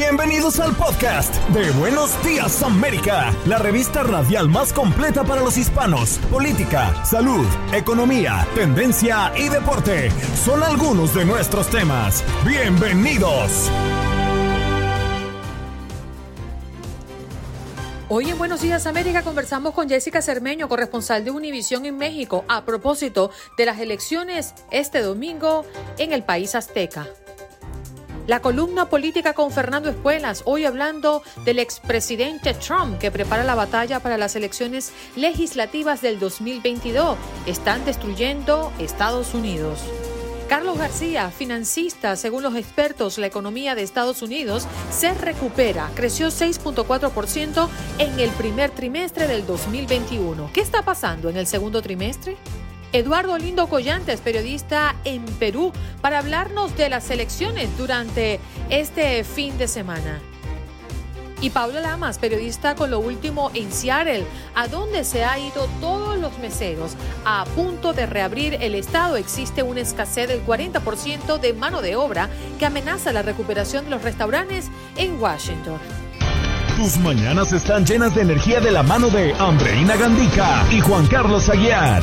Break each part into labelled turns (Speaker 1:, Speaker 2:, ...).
Speaker 1: Bienvenidos al podcast de Buenos Días América, la revista radial más completa para los hispanos. Política, salud, economía, tendencia y deporte son algunos de nuestros temas. Bienvenidos.
Speaker 2: Hoy en Buenos Días América conversamos con Jessica Cermeño, corresponsal de Univisión en México, a propósito de las elecciones este domingo en el país azteca. La columna política con Fernando Espuelas, hoy hablando del expresidente Trump que prepara la batalla para las elecciones legislativas del 2022. Están destruyendo Estados Unidos. Carlos García, financista, según los expertos, la economía de Estados Unidos se recupera, creció 6.4% en el primer trimestre del 2021. ¿Qué está pasando en el segundo trimestre? Eduardo Lindo Collantes, periodista en Perú, para hablarnos de las elecciones durante este fin de semana. Y Pablo Lamas, periodista con lo último en Seattle, a dónde se ha ido todos los meseros. A punto de reabrir el Estado existe una escasez del 40% de mano de obra que amenaza la recuperación de los restaurantes en Washington.
Speaker 1: Tus mañanas están llenas de energía de la mano de Andreina Gandica y Juan Carlos Aguiar.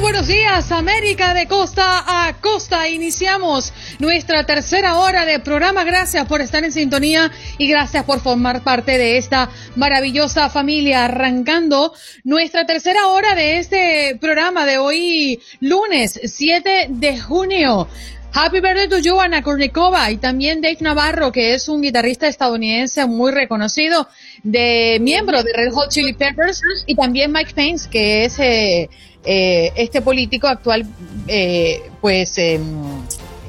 Speaker 2: Buenos días, América de costa a costa. Iniciamos nuestra tercera hora de programa. Gracias por estar en sintonía y gracias por formar parte de esta maravillosa familia. Arrancando nuestra tercera hora de este programa de hoy, lunes 7 de junio. Happy birthday to you, Ana y también Dave Navarro, que es un guitarrista estadounidense muy reconocido, de miembro de Red Hot Chili Peppers, y también Mike Pence, que es eh, eh, este político actual, eh, pues, em,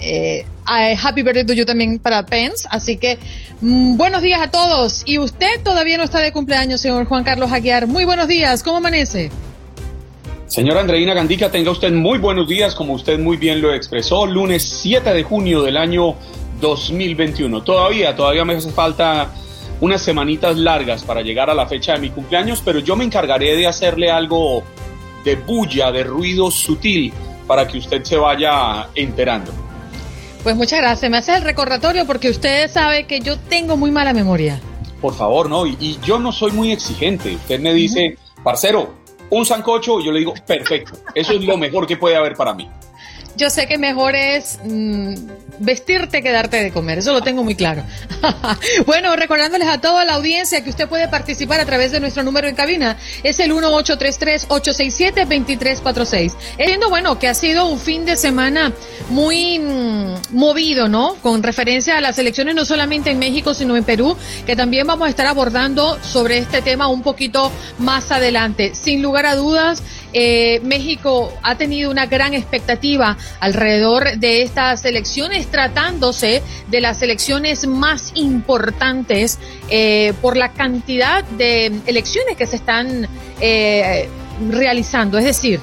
Speaker 2: eh, happy birthday to you también para Pence. Así que mm, buenos días a todos. Y usted todavía no está de cumpleaños, señor Juan Carlos Aguiar. Muy buenos días. ¿Cómo amanece?
Speaker 3: Señora Andreina Gandica, tenga usted muy buenos días, como usted muy bien lo expresó, lunes 7 de junio del año 2021. Todavía, todavía me hace falta unas semanitas largas para llegar a la fecha de mi cumpleaños, pero yo me encargaré de hacerle algo de bulla, de ruido sutil, para que usted se vaya enterando.
Speaker 2: Pues muchas gracias, me hace el recordatorio porque usted sabe que yo tengo muy mala memoria.
Speaker 3: Por favor, no, y, yo no soy muy exigente. Usted me dice, parcero, un sancocho, y yo le digo, perfecto, eso es lo mejor que puede haber para mí.
Speaker 2: Yo sé que mejor es mm, vestirte que darte de comer, eso lo tengo muy claro. bueno, recordándoles a toda la audiencia que usted puede participar a través de nuestro número en cabina, es el 1833-867-2346. Entiendo, bueno, que ha sido un fin de semana muy mm, movido, ¿no? Con referencia a las elecciones no solamente en México, sino en Perú, que también vamos a estar abordando sobre este tema un poquito más adelante. Sin lugar a dudas, eh, México ha tenido una gran expectativa alrededor de estas elecciones, tratándose de las elecciones más importantes eh, por la cantidad de elecciones que se están eh, realizando. Es decir,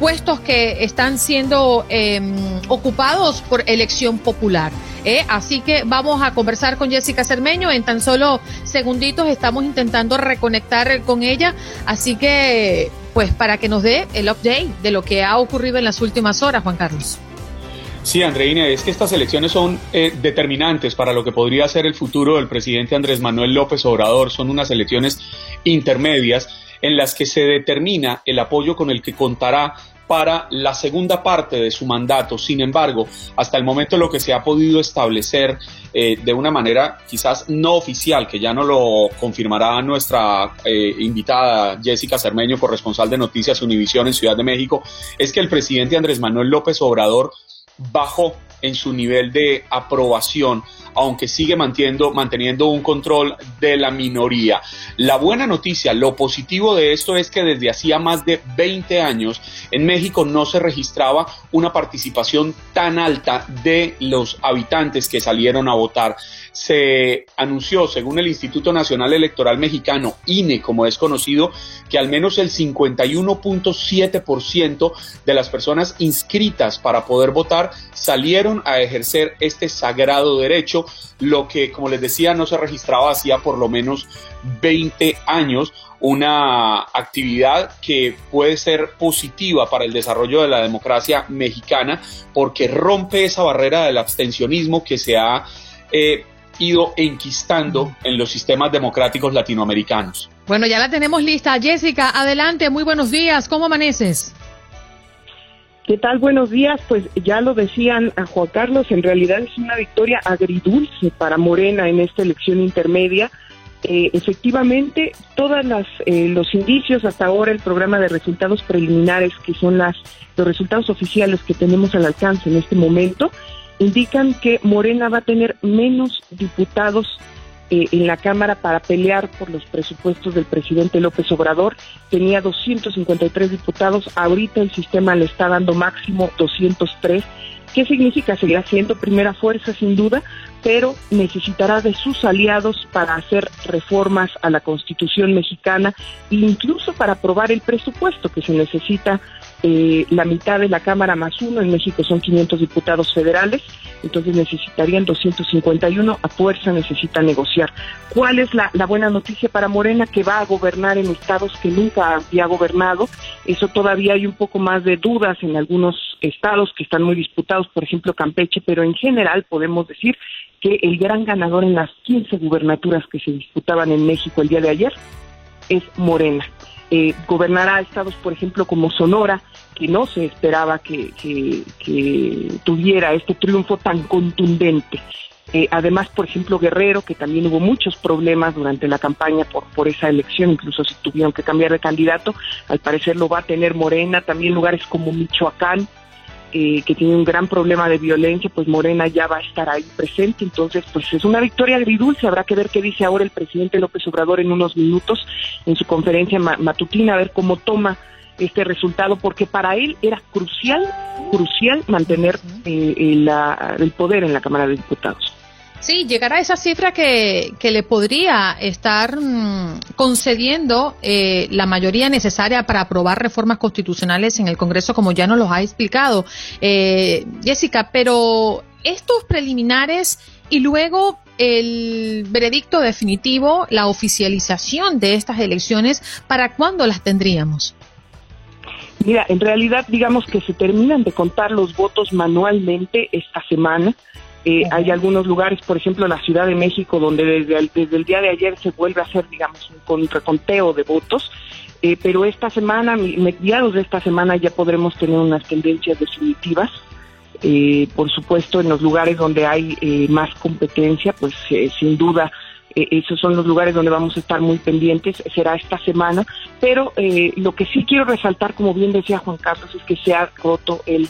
Speaker 2: puestos que están siendo em, ocupados por elección popular. Así que vamos a conversar con Jessica Cermeño. En tan solo segunditos estamos intentando reconectar con ella. Así que pues para que nos dé el update de lo que ha ocurrido en las últimas horas, Juan Carlos.
Speaker 3: Sí, Andreina, es que estas elecciones son eh, determinantes para lo que podría ser el futuro del presidente Andrés Manuel López Obrador. Son unas elecciones intermedias en las que se determina el apoyo con el que contará para la segunda parte de su mandato. Sin embargo, hasta el momento lo que se ha podido establecer eh, de una manera quizás no oficial, que ya no lo confirmará nuestra eh, invitada Jessica Cermeño, corresponsal de Noticias Univisión en Ciudad de México, es que el presidente Andrés Manuel López Obrador bajó en su nivel de aprobación aunque sigue manteniendo, manteniendo un control de la minoría. La buena noticia, lo positivo de esto es que desde hacía más de 20 años en México no se registraba una participación tan alta de los habitantes que salieron a votar. Se anunció, según el Instituto Nacional Electoral Mexicano, INE, como es conocido, que al menos el 51.7% de las personas inscritas para poder votar salieron a ejercer este sagrado derecho lo que, como les decía, no se registraba hacía por lo menos 20 años, una actividad que puede ser positiva para el desarrollo de la democracia mexicana porque rompe esa barrera del abstencionismo que se ha eh, ido enquistando en los sistemas democráticos latinoamericanos.
Speaker 2: Bueno, ya la tenemos lista. Jessica, adelante, muy buenos días, ¿cómo amaneces?
Speaker 4: ¿Qué tal? Buenos días. Pues ya lo decían a Juan Carlos, en realidad es una victoria agridulce para Morena en esta elección intermedia. Eh, efectivamente, todos eh, los indicios hasta ahora, el programa de resultados preliminares, que son las, los resultados oficiales que tenemos al alcance en este momento, indican que Morena va a tener menos diputados eh, en la Cámara para pelear por los presupuestos del presidente López Obrador. Tenía 253 diputados, ahorita el sistema le está dando máximo 203. ¿Qué significa? Seguirá siendo primera fuerza sin duda, pero necesitará de sus aliados para hacer reformas a la Constitución mexicana e incluso para aprobar el presupuesto que se necesita eh, la mitad de la Cámara más uno, en México son 500 diputados federales, entonces necesitarían 251, a fuerza necesita negociar. ¿Cuál es la, buena noticia para Morena? Que va a gobernar en estados que nunca había gobernado, eso todavía hay un poco más de dudas en algunos estados que están muy disputados, por ejemplo Campeche, pero en general podemos decir que el gran ganador en las 15 gubernaturas que se disputaban en México el día de ayer es Morena. Eh, gobernará estados, por ejemplo, como Sonora, que no se esperaba que, tuviera este triunfo tan contundente. Eh, además, por ejemplo, Guerrero, que también hubo muchos problemas durante la campaña por, por esa elección, incluso si tuvieron que cambiar de candidato, al parecer lo va a tener Morena, también lugares como Michoacán, eh, que tiene un gran problema de violencia, pues Morena ya va a estar ahí presente. Entonces, pues es una victoria agridulce. Habrá que ver qué dice ahora el presidente López Obrador en unos minutos en su conferencia matutina, a ver cómo toma este resultado, porque para él era crucial, crucial mantener eh, el poder en la Cámara de Diputados.
Speaker 2: Sí, llegar a esa cifra que, que le podría estar mm, concediendo eh, la mayoría necesaria para aprobar reformas constitucionales en el Congreso, como ya nos los ha explicado eh, Jessica. Pero estos preliminares y luego el veredicto definitivo, la oficialización de estas elecciones, ¿para cuándo las tendríamos?
Speaker 4: Mira, en realidad digamos que se terminan de contar los votos manualmente esta semana. Eh, hay algunos lugares, por ejemplo, la Ciudad de México, donde desde el, desde el día de ayer se vuelve a hacer, digamos, un reconteo de votos. Eh, pero esta semana, mediados de esta semana, ya podremos tener unas tendencias definitivas. Eh, por supuesto, en los lugares donde hay más competencia, pues sin duda esos son los lugares donde vamos a estar muy pendientes, será esta semana, pero lo que sí quiero resaltar, como bien decía Juan Carlos, es que se ha roto el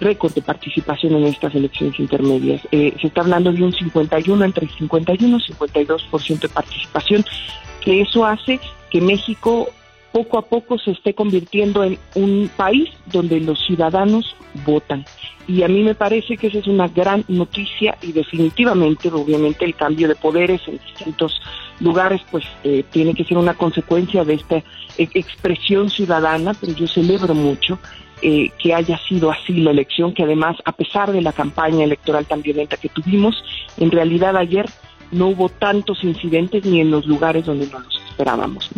Speaker 4: récord de participación en estas elecciones intermedias. Eh, se está hablando de un 51, entre 51 y 52% de participación, que eso hace que México poco a poco se esté convirtiendo en un país donde los ciudadanos votan. Y a mí me parece que esa es una gran noticia y definitivamente, obviamente, el cambio de poderes en distintos lugares, pues eh, tiene que ser una consecuencia de esta expresión ciudadana, pero yo celebro mucho eh, que haya sido así la elección, que además, a pesar de la campaña electoral tan violenta que tuvimos, en realidad ayer no hubo tantos incidentes ni en los lugares donde no los esperábamos.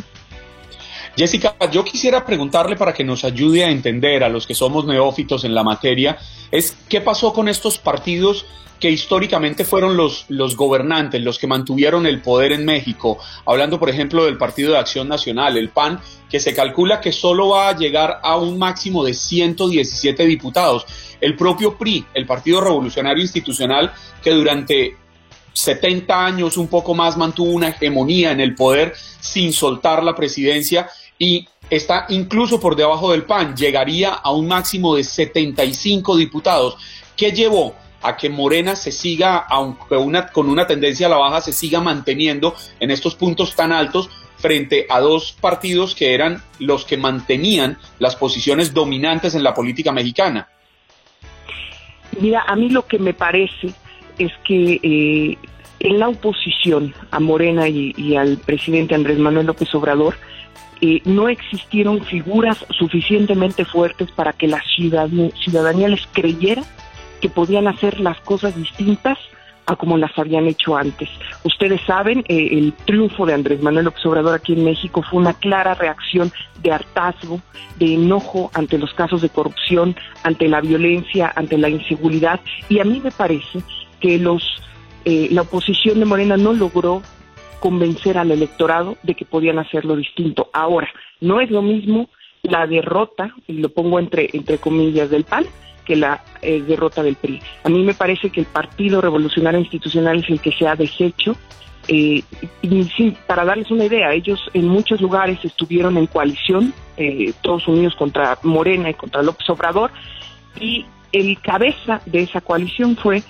Speaker 3: Jessica, yo quisiera preguntarle para que nos ayude a entender a los que somos neófitos en la materia, es qué pasó con estos partidos que históricamente fueron los, los gobernantes, los que mantuvieron el poder en México. Hablando, por ejemplo, del Partido de Acción Nacional, el PAN, que se calcula que solo va a llegar a un máximo de 117 diputados. El propio PRI, el Partido Revolucionario Institucional, que durante 70 años, un poco más, mantuvo una hegemonía en el poder sin soltar la presidencia y está incluso por debajo del PAN, llegaría a un máximo de 75 diputados. ¿Qué llevó? a que Morena se siga, aunque una, con una tendencia a la baja, se siga manteniendo en estos puntos tan altos frente a dos partidos que eran los que mantenían las posiciones dominantes en la política mexicana.
Speaker 4: Mira, a mí lo que me parece es que eh, en la oposición a Morena y, al presidente Andrés Manuel López Obrador, eh, no existieron figuras suficientemente fuertes para que la ciudadanía les creyera que podían hacer las cosas distintas a como las habían hecho antes. Ustedes saben, eh, el triunfo de Andrés Manuel López Obrador aquí en México fue una clara reacción de hartazgo, de enojo ante los casos de corrupción, ante la violencia, ante la inseguridad, y a mí me parece que los eh, la oposición de Morena no logró convencer al electorado de que podían hacerlo distinto. Ahora, no es lo mismo la derrota, y lo pongo entre, entre comillas, del PAN, que la eh, derrota del PRI. A mí me parece que el Partido Revolucionario Institucional es el que se ha deshecho. Eh, y para darles una idea, ellos en muchos lugares estuvieron en coalición, eh, todos unidos contra Morena y contra López Obrador, y el cabeza de esa coalición fue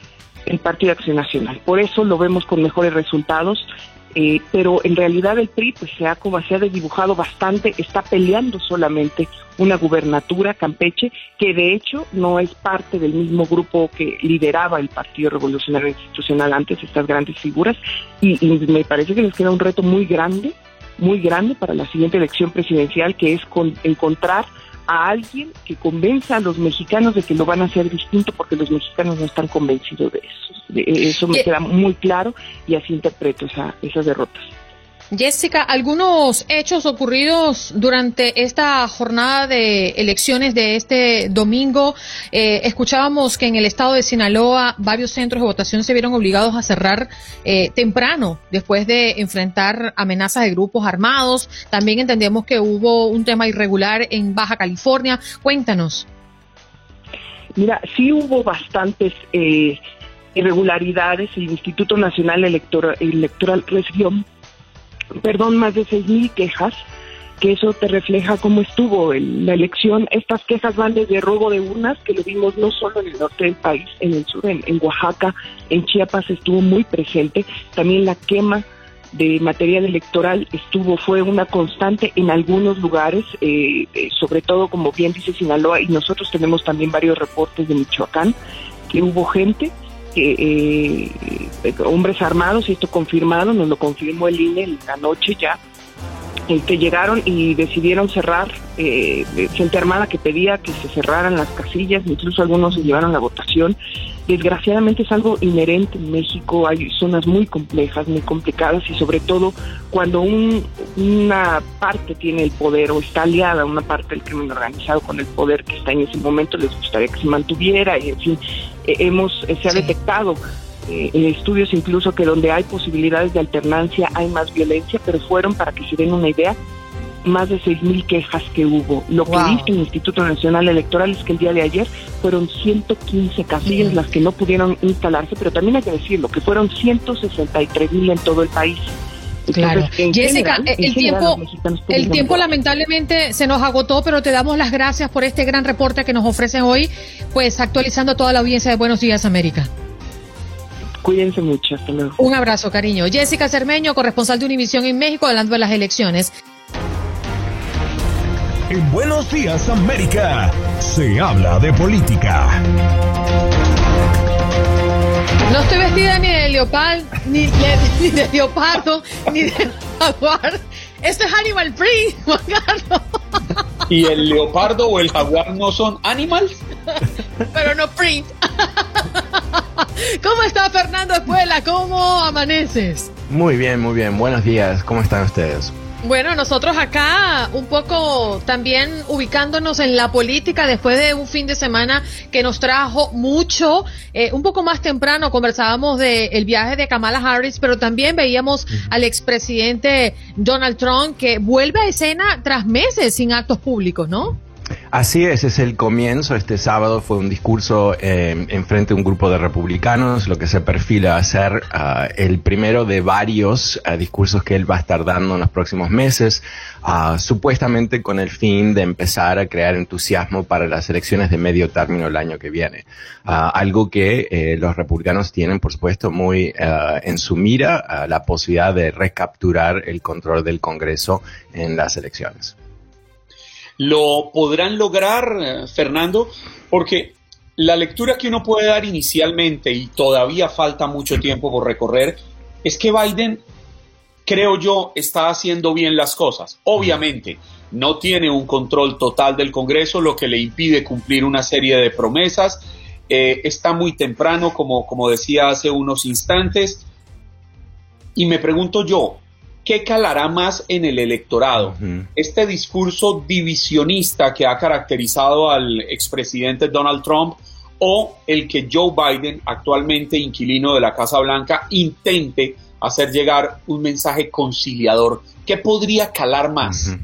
Speaker 4: el Partido Acción Nacional. Por eso lo vemos con mejores resultados eh, pero en realidad el PRI pues se ha, como se ha desdibujado bastante, está peleando solamente una gubernatura Campeche, que de hecho no es parte del mismo grupo que lideraba el Partido Revolucionario Institucional antes, estas grandes figuras, y, me parece que les queda un reto muy grande, muy grande para la siguiente elección presidencial, que es con, encontrar a alguien que convenza a los mexicanos de que lo van a hacer distinto porque los mexicanos no están convencidos de eso. eso me queda muy claro y así interpreto esa, esas derrotas.
Speaker 2: Jessica, algunos hechos ocurridos durante esta jornada de elecciones de este domingo. Eh, escuchábamos que en el estado de Sinaloa varios centros de votación se vieron obligados a cerrar eh, temprano después de enfrentar amenazas de grupos armados. También entendemos que hubo un tema irregular en Baja California. Cuéntanos.
Speaker 4: Mira, sí hubo bastantes eh, irregularidades. El Instituto Nacional Electoral, Electoral recibió perdón, más de seis mil quejas, que eso te refleja cómo estuvo la elección. Estas quejas van desde robo de urnas, que lo vimos no solo en el norte del país, en el sur, en, Oaxaca, en Chiapas estuvo muy presente, también la quema de material electoral estuvo fue una constante en algunos lugares, eh, eh, sobre todo como bien dice Sinaloa y nosotros tenemos también varios reportes de Michoacán que hubo gente eh, hombres armados, esto confirmado, nos lo confirmó el INE la noche ya, que llegaron y decidieron cerrar, eh, gente armada que pedía que se cerraran las casillas, incluso algunos se llevaron la votación. Desgraciadamente es algo inherente en México, hay zonas muy complejas, muy complicadas y sobre todo cuando una parte tiene el poder o está aliada una parte del crimen organizado con el poder que está en ese momento, les gustaría que se mantuviera y en fin, eh, hemos, eh, se ha detectado eh, estudios incluso que donde hay posibilidades de alternancia hay más violencia, pero fueron, para que se den una idea, más de 6.000 quejas que hubo. Lo que dice el Instituto Nacional Electoral es que el día de ayer fueron 115 casillas las que no pudieron instalarse, pero también hay que decirlo, que fueron 163.000 en todo el país.
Speaker 2: claro. Jessica, el tiempo, el tiempo lamentablemente se nos agotó, pero te damos las gracias por este gran reporte que nos ofrecen hoy, pues actualizando a toda la audiencia de Buenos Días América.
Speaker 4: Cuídense mucho, hasta luego.
Speaker 2: Un abrazo, cariño. Jessica Cermeño, corresponsal de Univisión en México, hablando de las elecciones.
Speaker 1: En Buenos Días, América, se habla de política.
Speaker 2: No estoy vestida ni de leopardo, ni de, leopardo, ni de jaguar. Esto es Animal Print, Juan Carlos.
Speaker 3: ¿Y el leopardo o el jaguar no son animals?
Speaker 2: Pero no print. ¿Cómo está Fernando Espuela? ¿Cómo amaneces?
Speaker 5: Muy bien, muy bien. Buenos días. ¿Cómo están ustedes?
Speaker 2: Bueno, nosotros acá un poco también ubicándonos en la política después de un fin de semana que nos trajo mucho. Eh, un poco más temprano conversábamos del viaje de Kamala Harris, pero también veíamos al expresidente Donald Trump que vuelve a escena tras meses sin actos públicos, ¿no?
Speaker 5: Así es, es el comienzo. Este sábado fue un discurso eh, en frente a un grupo de republicanos, lo que se perfila a ser ah, el primero de varios ah, discursos que él va a estar dando en los próximos meses, ah, supuestamente con el fin de empezar a crear entusiasmo para las elecciones de medio término el año que viene. algo que eh, los republicanos tienen, por supuesto, muy en su mira, la posibilidad de recapturar el control del Congreso en las elecciones.
Speaker 3: ¿Lo podrán lograr, eh, Fernando? Porque la lectura que uno puede dar inicialmente, y todavía falta mucho tiempo por recorrer, es que Biden, creo yo, está haciendo bien las cosas. Obviamente, no tiene un control total del Congreso, lo que le impide cumplir una serie de promesas. Eh, está muy temprano, como, como decía hace unos instantes. Y me pregunto yo, ¿qué calará más en el electorado? Este discurso divisionista que ha caracterizado al expresidente Donald Trump o el que Joe Biden, actualmente inquilino de la Casa Blanca, intente hacer llegar un mensaje conciliador. ¿Qué podría calar más?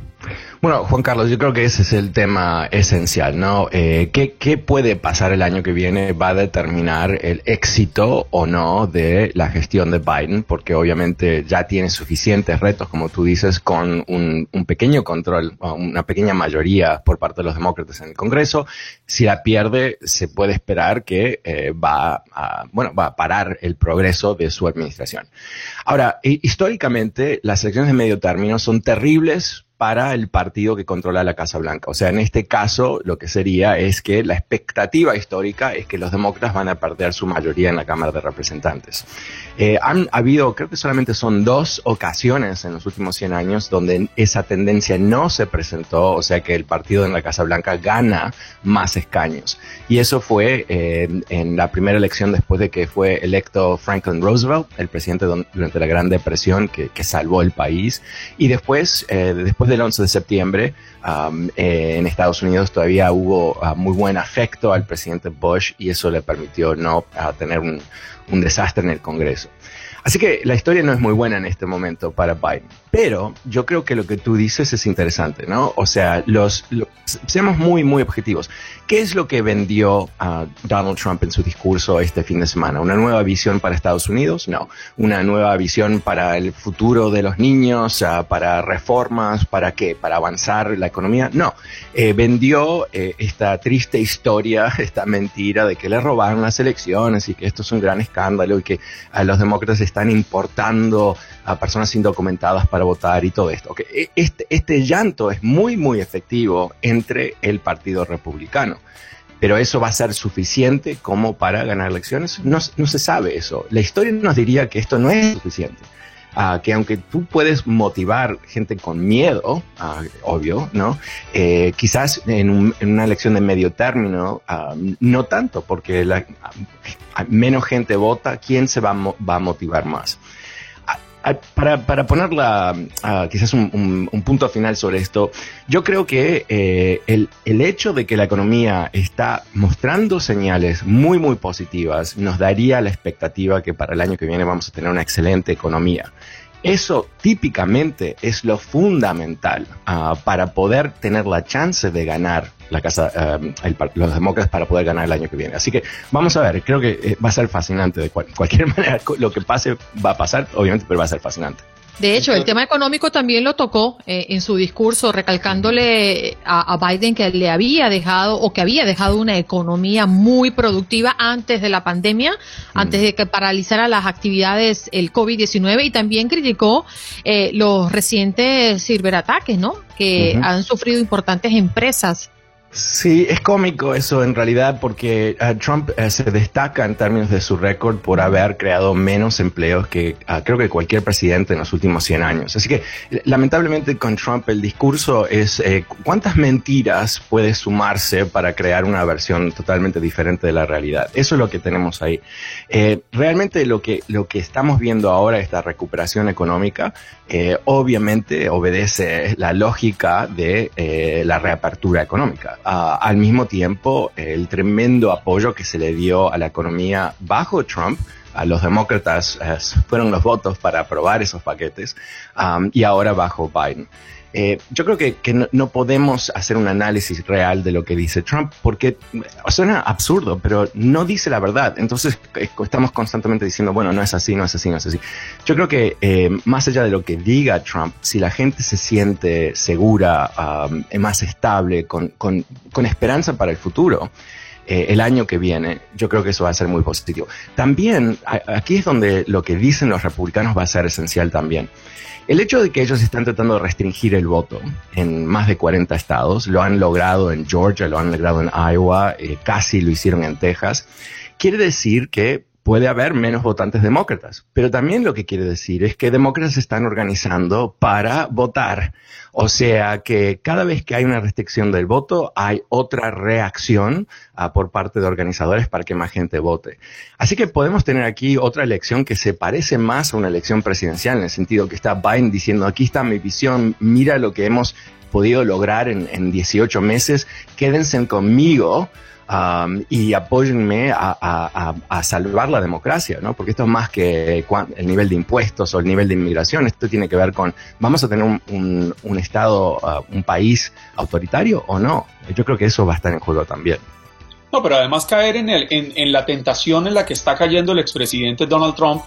Speaker 5: Bueno, Juan Carlos, yo creo que ese es el tema esencial, ¿no? Eh, ¿qué, puede pasar el año que viene? Va a determinar el éxito o no de la gestión de Biden, porque obviamente ya tiene suficientes retos, como tú dices, con un, pequeño control, una pequeña mayoría por parte de los demócratas en el Congreso. Si la pierde, se puede esperar que eh, va a, bueno, va a parar el progreso de su administración. Ahora, históricamente, las elecciones de medio término son terribles para el partido que controla la Casa Blanca. O sea, en este caso lo que sería es que la expectativa histórica es que los demócratas van a perder su mayoría en la Cámara de Representantes. Eh, han habido, creo que solamente son dos ocasiones en los últimos 100 años donde esa tendencia no se presentó, o sea que el partido en la Casa Blanca gana más escaños. Y eso fue eh, en la primera elección después de que fue electo Franklin Roosevelt, el presidente durante la Gran Depresión que, salvó el país. Y después, eh, después del 11 de septiembre, eh, en Estados Unidos todavía hubo ah, muy buen afecto al presidente Bush y eso le permitió no tener un, un desastre en el Congreso. Así que la historia no es muy buena en este momento para Biden. Pero yo creo que lo que tú dices es interesante, ¿no? O sea, los, seamos muy, muy objetivos. ¿Qué es lo que vendió a Donald Trump en su discurso este fin de semana? ¿Una nueva visión para Estados Unidos? No. ¿Una nueva visión para el futuro de los niños? Ah, ¿Para reformas? ¿Para qué? ¿Para avanzar la economía? No. Eh, vendió eh, esta triste historia, esta mentira de que le robaron las elecciones y que esto es un gran escándalo y que a los demócratas están importando a personas indocumentadas para votar y todo esto. E, este, este llanto es muy, muy efectivo entre el Partido Republicano. Pero eso va a ser suficiente como para ganar elecciones. No, no se sabe eso. La historia nos diría que esto no es suficiente. Uh, que aunque tú puedes motivar gente con miedo, uh, obvio, ¿no? Eh, quizás en, una elección de medio término, uh, no tanto, porque menos gente vota, ¿quién se va, va a motivar más? Para, para ponerla quizás un, punto final sobre esto, yo creo que eh, el, el, hecho de que la economía está mostrando señales muy, muy positivas nos daría la expectativa que para el año que viene vamos a tener una excelente economía. Eso típicamente es lo fundamental ah, para poder tener la chance de ganar la casa, eh, los demócratas para poder ganar el año que viene. Así que vamos a ver, creo que eh, va a ser fascinante de cualquier manera. Lo que pase va a pasar, obviamente, pero va a ser fascinante.
Speaker 2: De hecho, el tema económico también lo tocó eh, en su discurso, recalcándole a, Biden que le había dejado o que había dejado una economía muy productiva antes de la pandemia, antes de que paralizara las actividades el COVID-19 y también criticó los recientes ciberataques, ¿no? Que han sufrido importantes empresas
Speaker 5: Sí, es cómico eso en realidad porque eh, Trump eh, se destaca en términos de su récord por haber creado menos empleos que ah, creo que cualquier presidente en los últimos 100 años. Así que lamentablemente con Trump el discurso es eh, cuántas mentiras puede sumarse para crear una versión totalmente diferente de la realidad. Eso es lo que tenemos ahí. realmente lo que, lo que estamos viendo ahora, esta recuperación económica, eh, obviamente obedece la lógica de eh, la reapertura económica. Ah, al mismo tiempo, el tremendo apoyo que se le dio a la economía bajo Trump, a los demócratas eh, fueron los votos para aprobar esos paquetes y ahora bajo Biden. Eh, yo creo que, no, podemos hacer un análisis real de lo que dice Trump porque suena absurdo, pero no dice la verdad. Entonces estamos constantemente diciendo, bueno, no es así, no es así, no es así. Yo creo que eh, más allá de lo que diga Trump, si la gente se siente segura, um, más estable, con, esperanza para el futuro, eh, el año que viene, yo creo que eso va a ser muy positivo. También, aquí es donde lo que dicen los republicanos va a ser esencial también. El hecho de que ellos están tratando de restringir el voto en más de 40 estados, lo han logrado en Georgia, lo han logrado en Iowa, eh, casi lo hicieron en Texas, quiere decir que puede haber menos votantes demócratas, pero también lo que quiere decir es que demócratas se están organizando para votar. O sea que cada vez que hay una restricción del voto, hay otra reacción ah, por parte de organizadores para que más gente vote. Así que podemos tener aquí otra elección que se parece más a una elección presidencial, en el sentido que está Biden diciendo, aquí está mi visión, mira lo que hemos podido lograr en, en 18 meses, quédense conmigo y apóyenme a, salvar la democracia, ¿no? Porque esto es más que el nivel de impuestos o el nivel de inmigración, esto tiene que ver con, ¿vamos a tener un, Estado, ah, un país autoritario o no? Yo creo que eso va a estar en juego también.
Speaker 3: No, pero además caer en, el, en, en la tentación en la que está cayendo el expresidente Donald Trump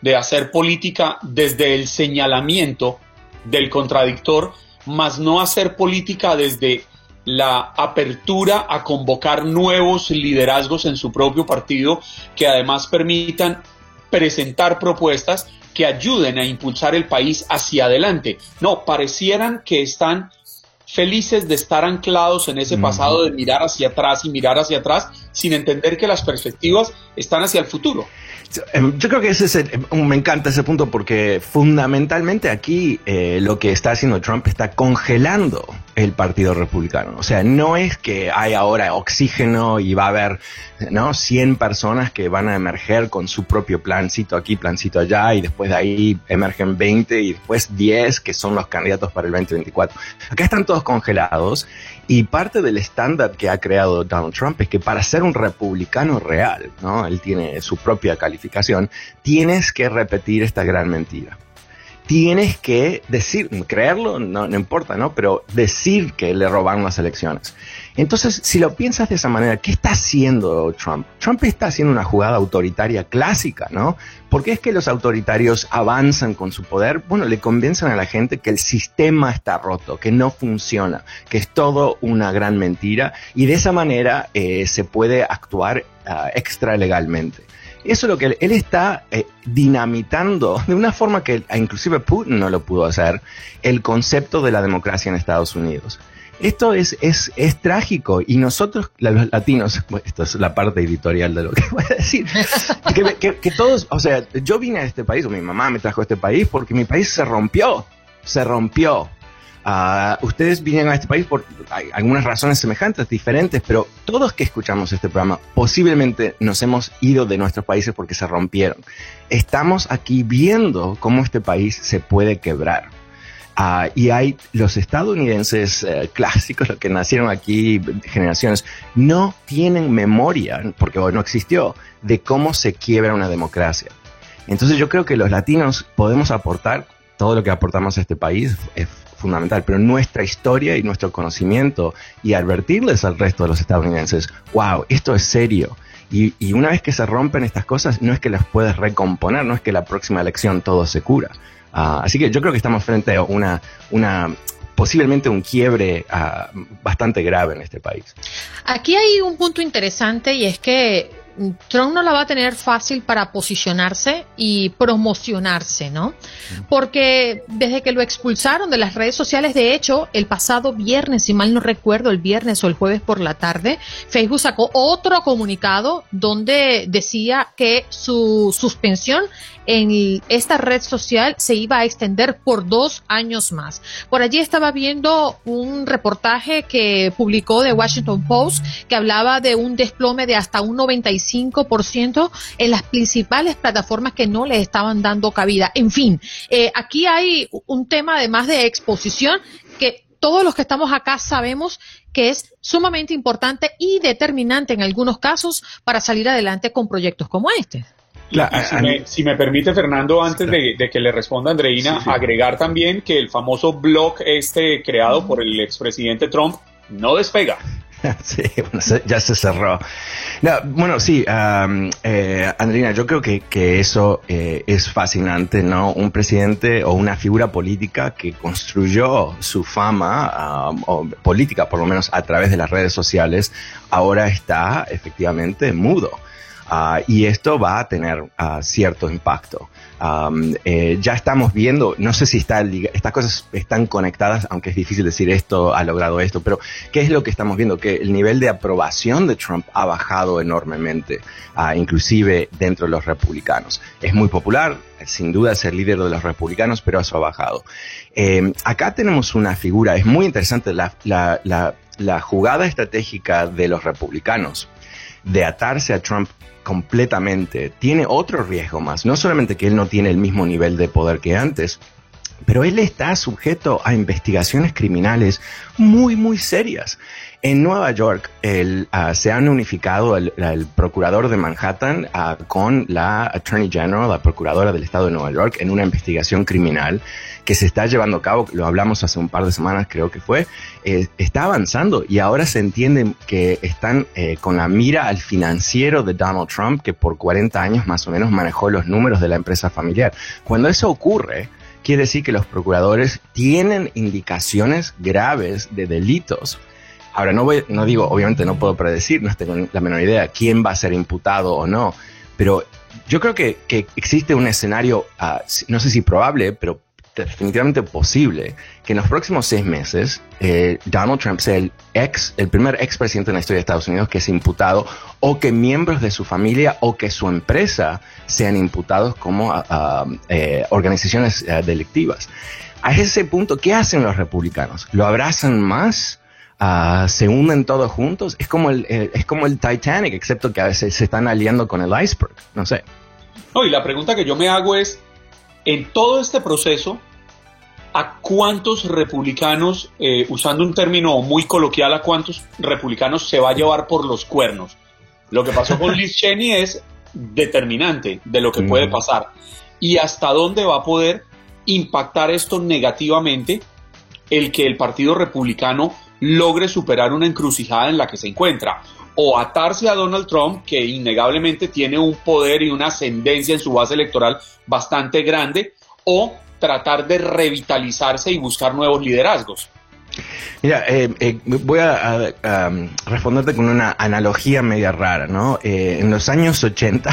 Speaker 3: de hacer política desde el señalamiento del contradictor, más no hacer política desde la apertura a convocar nuevos liderazgos en su propio partido que además permitan presentar propuestas que ayuden a impulsar el país hacia adelante. No, parecieran que están felices de estar anclados en ese pasado de mirar hacia atrás y mirar hacia atrás sin entender que las perspectivas están hacia el futuro.
Speaker 5: Em, yo creo que ese es em, me encanta ese punto porque fundamentalmente aquí eh, lo que está haciendo Trump está congelando el Partido Republicano. O sea, no es que hay ahora oxígeno y va a haber ¿no? 100 personas que van a emerger con su propio plancito aquí, plancito allá, y después de ahí emergen 20 y después 10 que son los candidatos para el 2024. Acá están todos congelados y parte del estándar que ha creado Donald Trump es que para ser un republicano real, ¿no? Él tiene su propia calificación, tienes que repetir esta gran mentira tienes que decir, creerlo, no, no, importa, ¿no? Pero decir que le robaron las elecciones. Entonces, si lo piensas de esa manera, ¿qué está haciendo Trump? Trump está haciendo una jugada autoritaria clásica, ¿no? Porque es que los autoritarios avanzan con su poder, bueno, le convencen a la gente que el sistema está roto, que no funciona, que es todo una gran mentira y de esa manera eh, se puede actuar uh, extra legalmente. Eso es lo que él, está eh, dinamitando de una forma que inclusive Putin no lo pudo hacer, el concepto de la democracia en Estados Unidos. Esto es, es, es trágico y nosotros, los latinos, esto es la parte editorial de lo que voy a decir, que, todos, o sea, yo vine a este país, o mi mamá me trajo a este país porque mi país se rompió, se rompió. Uh, ustedes vienen a este país por algunas razones semejantes, diferentes, pero todos que escuchamos este programa posiblemente nos hemos ido de nuestros países porque se rompieron. Estamos aquí viendo cómo este país se puede quebrar. Uh, y hay los estadounidenses uh, clásicos, los que nacieron aquí generaciones, no tienen memoria, porque no existió, de cómo se quiebra una democracia. Entonces yo creo que los latinos podemos aportar todo lo que aportamos a este país es fundamental, pero nuestra historia y nuestro conocimiento y advertirles al resto de los estadounidenses, wow, esto es serio. Y, una vez que se rompen estas cosas, no es que las puedes recomponer, no es que la próxima elección todo se cura. Ah, así que yo creo que estamos frente a una, una posiblemente un quiebre ah, bastante grave en este país.
Speaker 2: Aquí hay un punto interesante y es que Trump no la va a tener fácil para posicionarse y promocionarse, ¿no? Porque desde que lo expulsaron de las redes sociales, de hecho, el pasado viernes, si mal no recuerdo, el viernes o el jueves por la tarde, Facebook sacó otro comunicado donde decía que su suspensión en esta red social se iba a extender por dos años más. Por allí estaba viendo un reportaje que publicó The Washington Post que hablaba de un desplome de hasta un 95% en las principales plataformas que no le estaban dando cabida. En fin, eh, aquí hay un tema además de exposición que todos los que estamos acá sabemos que es sumamente importante y determinante en algunos casos para salir adelante con proyectos como este.
Speaker 3: Si, me, permite, Fernando, antes de, que le responda Andreina, agregar también que el famoso blog este creado por el expresidente Trump no despega.
Speaker 5: sí, bueno, ya se cerró. bueno, sí, eh, Andrina, yo creo que, eso eh, es fascinante, ¿no? Un presidente o una figura política que construyó su fama, o política por lo menos a través de las redes sociales, ahora está efectivamente mudo. Ah, y esto va a tener ah, cierto impacto. Eh, ya estamos viendo, no sé si está, estas cosas están conectadas, aunque es difícil decir esto ha logrado esto, pero ¿qué es lo que estamos viendo? Que el nivel de aprobación de Trump ha bajado enormemente, ah, inclusive dentro de los republicanos. Es muy popular, sin duda ser líder de los republicanos, pero eso ha bajado. Eh, acá tenemos una figura, es muy interesante la jugada estratégica de los republicanos de atarse a Trump completamente, tiene otro riesgo más. No solamente que él no tiene el mismo nivel de poder que antes, pero él está sujeto a investigaciones criminales muy, muy serias. En Nueva York el, ah, se han unificado el, procurador de Manhattan ah, con la Attorney General, la procuradora del estado de Nueva York, en una investigación criminal que se está llevando a cabo, lo hablamos hace un par de semanas creo que fue, eh, está avanzando y ahora se entiende que están eh, con la mira al financiero de Donald Trump, que por 40 años más o menos manejó los números de la empresa familiar. Cuando eso ocurre, quiere decir que los procuradores tienen indicaciones graves de delitos Ahora, no, voy, no digo, obviamente no puedo predecir, no tengo la menor idea quién va a ser imputado o no, pero yo creo que, existe un escenario, ah, no sé si probable, pero definitivamente posible, que en los próximos seis meses eh, Donald Trump sea el ex, el primer expresidente en la historia de Estados Unidos que es imputado, o que miembros de su familia o que su empresa sean imputados como ah, eh, organizaciones eh, delictivas. A ese punto, ¿qué hacen los republicanos? ¿Lo abrazan más? Ah, se unen todos juntos. Es como, el, es como el Titanic, excepto que a veces se están aliando con el iceberg. No sé.
Speaker 3: No, y la pregunta que yo me hago es, en todo este proceso, ¿a cuántos republicanos, eh, usando un término muy coloquial, a cuántos republicanos se va a llevar por los cuernos? Lo que pasó con Liz Cheney es determinante de lo que puede pasar. Y hasta dónde va a poder impactar esto negativamente el que el Partido Republicano logre superar una encrucijada en la que se encuentra. O atarse a Donald Trump, que innegablemente tiene un poder y una ascendencia en su base electoral bastante grande, o tratar de revitalizarse y buscar nuevos liderazgos.
Speaker 5: Mira, eh, eh, voy a, responderte con una analogía media rara, ¿no? Eh, en los años 80,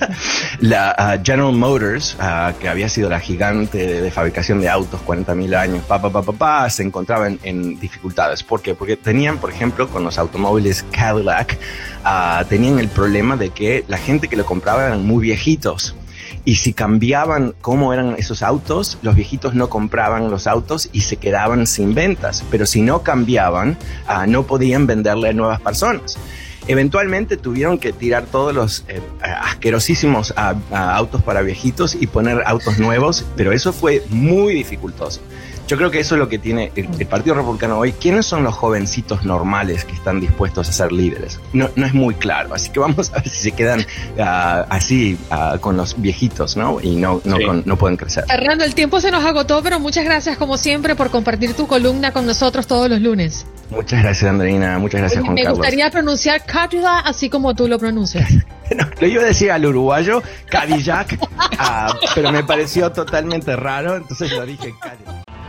Speaker 5: la General Motors, que había sido la gigante de, fabricación de autos 40.000 años, pa, pa, pa, se encontraba en, dificultades. ¿Por qué? Porque tenían, por ejemplo, con los automóviles Cadillac, ah, tenían el problema de que la gente que lo compraba eran muy viejitos. Y si cambiaban cómo eran esos autos, los viejitos no compraban los autos y se quedaban sin ventas. Pero si no cambiaban, ah, no podían venderle a nuevas personas. Eventualmente tuvieron que tirar todos los eh, asquerosísimos ah, ah, autos para viejitos y poner autos nuevos, pero eso fue muy dificultoso. Yo creo que eso es lo que tiene el, Partido Republicano hoy. ¿Quiénes son los jovencitos normales que están dispuestos a ser líderes? No, no es muy claro. Así que vamos a ver si se quedan ah, así ah, con los viejitos, ¿no? Y no, no, no pueden crecer.
Speaker 2: Fernando, el tiempo se nos agotó, pero muchas gracias como siempre por compartir tu columna con nosotros todos los lunes.
Speaker 5: Muchas gracias, Andreina. Muchas gracias, Juan
Speaker 2: Carlos. Me gustaría pronunciar Cadillac así como tú lo pronuncias.
Speaker 5: no, lo iba a decir al uruguayo, Cadillac, ah, pero me pareció totalmente raro, entonces lo dije Cadillac.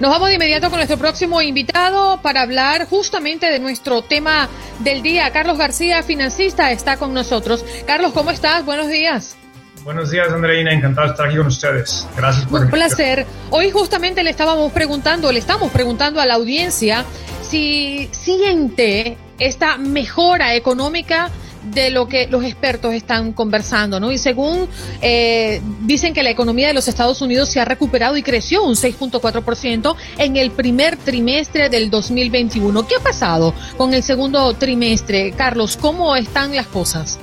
Speaker 2: Nos vamos de inmediato con nuestro próximo invitado para hablar justamente de nuestro tema del día. Carlos García, financista, está con nosotros. Carlos, ¿cómo estás? Buenos días.
Speaker 6: Buenos días, Andreina. Encantado de estar aquí con ustedes. Gracias por
Speaker 2: Un placer. Hoy justamente le estábamos preguntando, le estamos preguntando a la audiencia si siente esta mejora económica de lo que los expertos están conversando, ¿no? Y según eh, dicen que la economía de los Estados Unidos se ha recuperado y creció un 6.4% en el primer trimestre del 2021. ¿Qué ha pasado con el segundo trimestre? Carlos, ¿cómo están las cosas?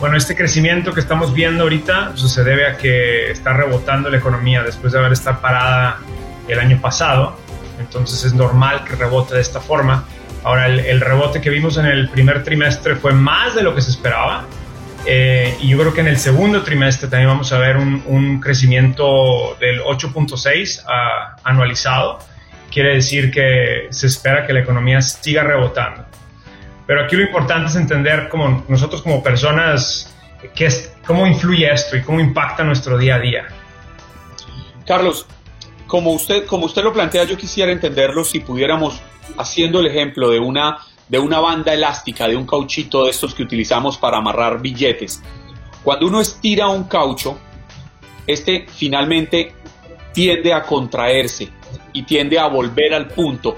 Speaker 6: Bueno, este crecimiento que estamos viendo ahorita pues, se debe a que está rebotando la economía después de haber estado parada el año pasado. Entonces es normal que rebote de esta forma. Ahora, el, rebote que vimos en el primer trimestre fue más de lo que se esperaba. Eh, y yo creo que en el segundo trimestre también vamos a ver un, crecimiento del 8.6 ah, anualizado. Quiere decir que se espera que la economía siga rebotando. Pero aquí lo importante es entender como nosotros como personas qué es, cómo influye esto y cómo impacta nuestro día a día.
Speaker 3: Carlos, como usted, como usted lo plantea, yo quisiera entenderlo si pudiéramos haciendo el ejemplo de una, de una banda elástica, de un cauchito de estos que utilizamos para amarrar billetes. Cuando uno estira un caucho, este finalmente tiende a contraerse y tiende a volver al punto.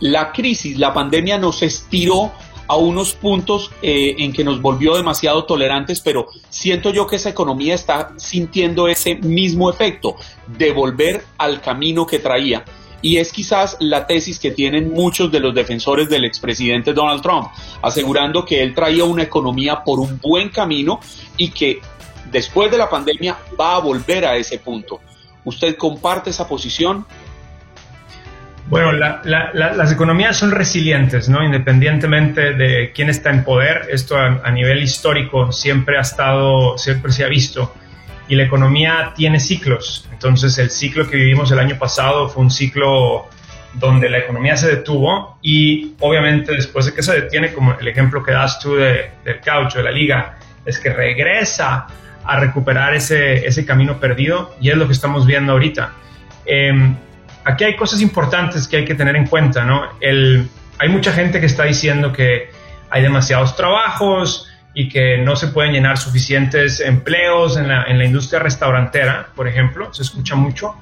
Speaker 3: La crisis, la pandemia nos estiró a unos puntos eh, en que nos volvió demasiado tolerantes, pero siento yo que esa economía está sintiendo ese mismo efecto de volver al camino que traía y es quizás la tesis que tienen muchos de los defensores del expresidente Donald Trump, asegurando que él traía una economía por un buen camino y que después de la pandemia va a volver a ese punto. ¿Usted comparte esa posición?
Speaker 6: Bueno, las economías son resilientes, ¿no? Independientemente de quién está en poder, esto a nivel histórico siempre ha estado, siempre se ha visto y la economía tiene ciclos. Entonces el ciclo que vivimos el año pasado fue un ciclo donde la economía se detuvo y obviamente después de que se detiene, como el ejemplo que das tú del caucho, de la liga, es que regresa a recuperar ese, ese camino perdido y es lo que estamos viendo ahorita. Em, aquí hay cosas importantes que hay que tener en cuenta, ¿no? El, hay mucha gente que está diciendo que hay demasiados trabajos, y que no se pueden llenar suficientes empleos en la, en la industria restaurantera, por ejemplo, se escucha mucho.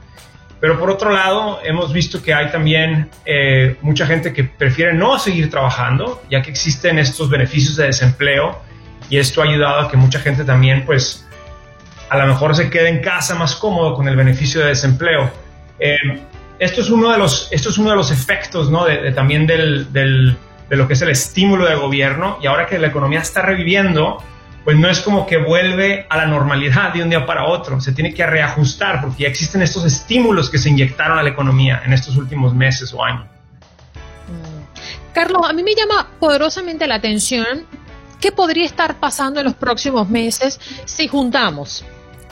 Speaker 6: Pero por otro lado, hemos visto que hay también eh, mucha gente que prefiere no seguir trabajando, ya que existen estos beneficios de desempleo y esto ha ayudado a que mucha gente también, pues, a lo mejor se quede en casa más cómodo con el beneficio de desempleo. Eh, esto, es uno de los, esto es uno de los efectos, ¿no? De, también del, del de lo que es el estímulo de gobierno y ahora que la economía está reviviendo, pues no es como que vuelve a la normalidad de un día para otro, se tiene que reajustar porque ya existen estos estímulos que se inyectaron a la economía en estos últimos meses o años.
Speaker 2: Mm. Carlos, a mí me llama poderosamente la atención qué podría estar pasando en los próximos meses si juntamos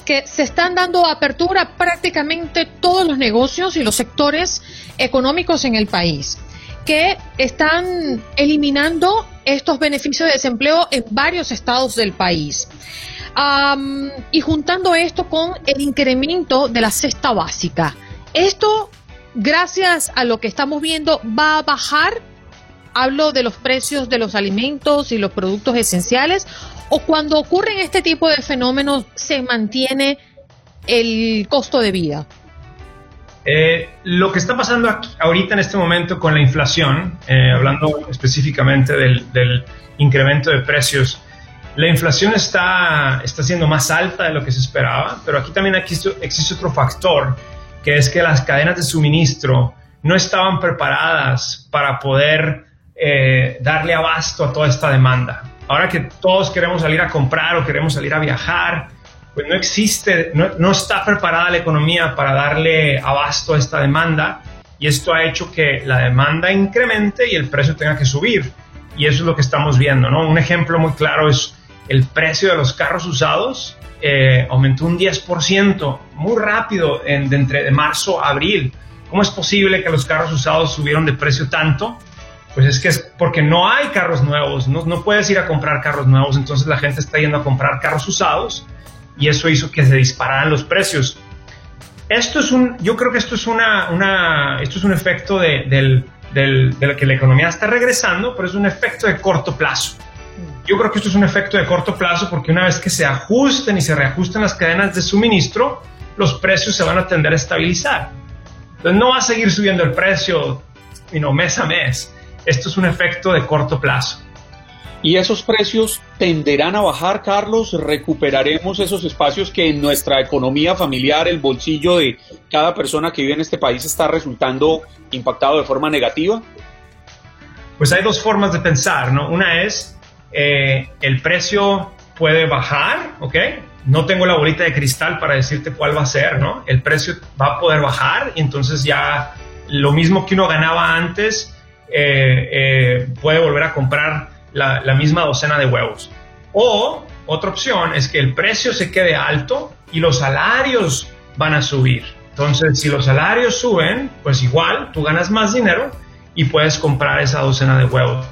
Speaker 2: que se están dando apertura prácticamente todos los negocios y los sectores económicos en el país que están eliminando estos beneficios de desempleo en varios estados del país. y juntando esto con el incremento de la cesta básica. Esto, gracias a lo que estamos viendo, va a bajar, hablo de los precios de los alimentos y los productos esenciales, o cuando ocurren este tipo de fenómenos se mantiene el costo de vida.
Speaker 6: Eh, lo que está pasando ahorita en este momento con la inflación, eh, hablando específicamente del, incremento de precios, la inflación está, está siendo más alta de lo que se esperaba, pero aquí también existe, existe otro factor, que es que las cadenas de suministro no estaban preparadas para poder eh, darle abasto a toda esta demanda. Ahora que todos queremos salir a comprar o queremos salir a viajar, pues no existe, no, está preparada la economía para darle abasto a esta demanda y esto ha hecho que la demanda incremente y el precio tenga que subir. Y eso es lo que estamos viendo, ¿no? Un ejemplo muy claro es el precio de los carros usados eh, aumentó un 10% muy rápido de entre de marzo a abril. ¿Cómo es posible que los carros usados subieron de precio tanto? Pues es que es porque no hay carros nuevos, no puedes ir a comprar carros nuevos, entonces la gente está yendo a comprar carros usados y eso hizo que se dispararan los precios. Esto es un, yo creo que esto es una, una esto es un efecto de, del, del, de que la economía está regresando, pero es un efecto de corto plazo. Yo creo que esto es un efecto de corto plazo porque una vez que se ajusten y se reajusten las cadenas de suministro, los precios se van a tender a estabilizar. Entonces no va a seguir subiendo el precio you mes a mes. Esto es un efecto de corto plazo.
Speaker 3: ¿Y esos precios tenderán a bajar, Carlos? ¿Recuperaremos esos espacios que en nuestra economía familiar, el bolsillo de cada persona que vive en este país está resultando impactado de forma negativa?
Speaker 6: Pues hay dos formas de pensar, ¿no? Una es eh, el precio puede bajar, ¿ok? No tengo la bolita de cristal para decirte cuál va a ser, ¿no? El precio va a poder bajar y entonces ya lo mismo que uno ganaba antes eh, eh, puede volver a comprar la, misma docena de huevos. O otra opción es que el precio se quede alto y los salarios van a subir. Entonces, si los salarios suben, pues igual tú ganas más dinero y puedes comprar esa docena de huevos.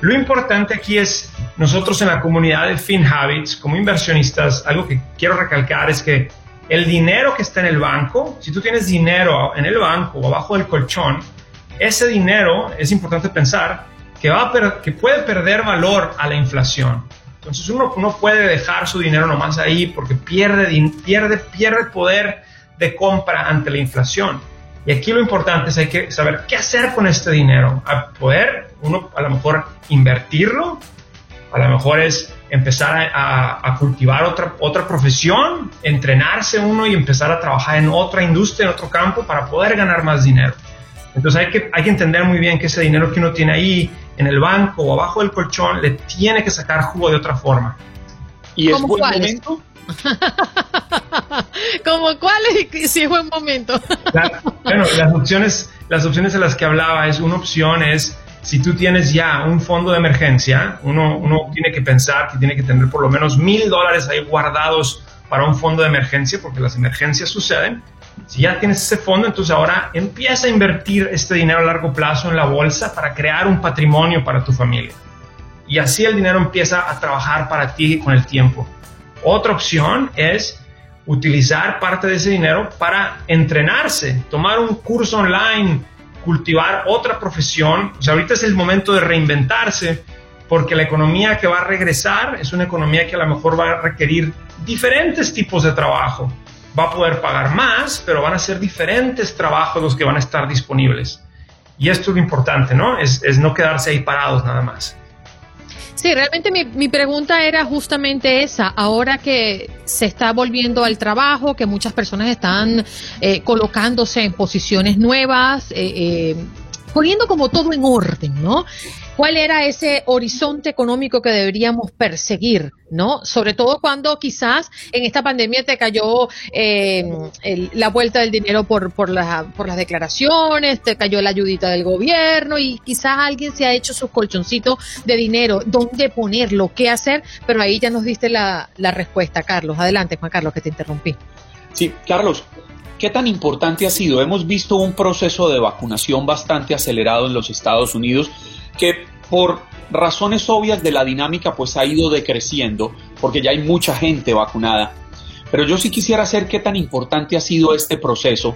Speaker 6: Lo importante aquí es, nosotros en la comunidad de FinHabits, como inversionistas, algo que quiero recalcar es que el dinero que está en el banco, si tú tienes dinero en el banco o abajo del colchón, ese dinero es importante pensar que, va que puede perder valor a la inflación. Entonces uno no puede dejar su dinero nomás ahí porque pierde, pierde, pierde poder de compra ante la inflación. Y aquí lo importante es hay que saber qué hacer con este dinero. A poder, uno a lo mejor invertirlo, a lo mejor es empezar a, cultivar otra, otra profesión, entrenarse uno y empezar a trabajar en otra industria, en otro campo para poder ganar más dinero. Entonces hay que, hay que entender muy bien que ese dinero que uno tiene ahí en el banco o abajo del colchón le tiene que sacar jugo de otra forma.
Speaker 3: ¿Y es buen momento?
Speaker 2: ¿Como cuál es? Si es buen momento.
Speaker 6: bueno, las opciones, las opciones de las que hablaba es una opción es si tú tienes ya un fondo de emergencia, uno, uno tiene que pensar que tiene que tener por lo menos mil dólares ahí guardados para un fondo de emergencia, porque las emergencias suceden. Si ya tienes ese fondo, entonces ahora empieza a invertir este dinero a largo plazo en la bolsa para crear un patrimonio para tu familia. Y así el dinero empieza a trabajar para ti con el tiempo. Otra opción es utilizar parte de ese dinero para entrenarse, tomar un curso online, cultivar otra profesión. O sea, ahorita es el momento de reinventarse porque la economía que va a regresar es una economía que a lo mejor va a requerir diferentes tipos de trabajo. Va a poder pagar más, pero van a ser diferentes trabajos los que van a estar disponibles. Y esto es lo importante, ¿no? Es, no quedarse ahí parados nada más.
Speaker 2: Sí, realmente mi, mi, pregunta era justamente esa. Ahora que se está volviendo al trabajo, que muchas personas están eh, colocándose en posiciones nuevas, eh, eh, poniendo como todo en orden, ¿no? ¿Cuál era ese horizonte económico que deberíamos perseguir, ¿no? Sobre todo cuando quizás en esta pandemia te cayó eh, la vuelta del dinero por, por, por las declaraciones, te cayó la ayudita del gobierno y quizás alguien se ha hecho sus colchoncitos de dinero, dónde ponerlo, qué hacer, pero ahí ya nos diste la, la respuesta, Carlos. Adelante, Juan Carlos, que te interrumpí.
Speaker 3: Sí, Carlos, ¿Qué tan importante ha sido? Hemos visto un proceso de vacunación bastante acelerado en los Estados Unidos que por razones obvias de la dinámica pues ha ido decreciendo porque ya hay mucha gente vacunada. Pero yo sí quisiera saber qué tan importante ha sido este proceso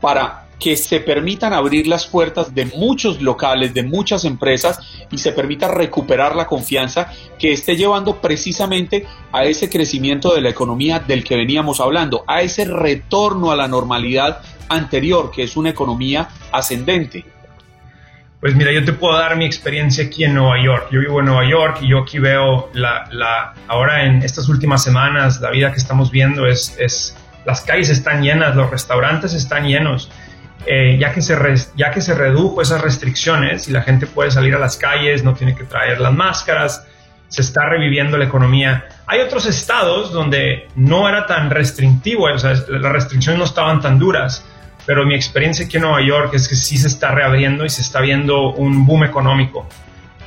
Speaker 3: para que se permitan abrir las puertas de muchos locales, de muchas empresas y se permita recuperar la confianza que esté llevando precisamente a ese crecimiento de la economía del que veníamos hablando, a ese retorno a la normalidad anterior, que es una economía ascendente.
Speaker 6: Pues mira, yo te puedo dar mi experiencia aquí en Nueva York. Yo vivo en Nueva York y yo aquí veo la, la ahora en estas últimas semanas, la vida que estamos viendo es, es las calles están llenas, los restaurantes están llenos. Eh, ya, que se ya que se redujo esas restricciones y la gente puede salir a las calles, no tiene que traer las máscaras, se está reviviendo la economía. Hay otros estados donde no era tan restrictivo, o sea, las restricciones no estaban tan duras, pero mi experiencia aquí en Nueva York es que sí se está reabriendo y se está viendo un boom económico.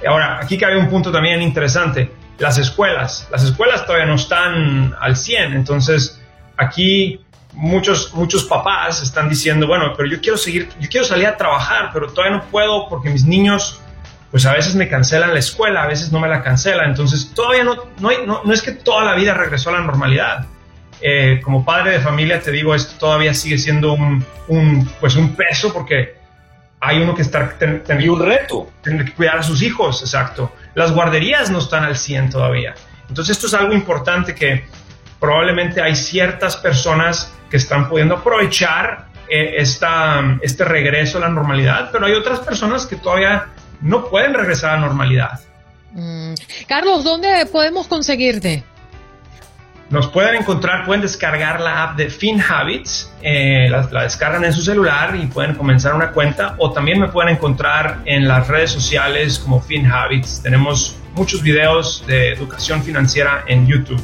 Speaker 6: Ahora, aquí cabe un punto también interesante, las escuelas. Las escuelas todavía no están al 100, entonces aquí muchos, muchos papás están diciendo, bueno, pero yo quiero seguir, yo quiero salir a trabajar, pero todavía no puedo porque mis niños pues a veces me cancelan la escuela, a veces no me la cancelan. Entonces, todavía no, no, no, no es que toda la vida regresó a la normalidad. Eh, como padre de familia, te digo, esto todavía sigue siendo un, un pues un peso porque hay uno que estar
Speaker 3: y un reto.
Speaker 6: Tener que cuidar a sus hijos, exacto. Las guarderías no están al 100 todavía. Entonces esto es algo importante que probablemente hay ciertas personas que están pudiendo aprovechar eh, esta, este regreso a la normalidad, pero hay otras personas que todavía no pueden regresar a la normalidad.
Speaker 2: Mm. Carlos, ¿dónde podemos conseguirte?
Speaker 6: Nos pueden encontrar, pueden descargar la app de FinHabits, eh, la, la, descargan en su celular y pueden comenzar una cuenta o también me pueden encontrar en las redes sociales como FinHabits. Tenemos muchos videos de educación financiera en YouTube.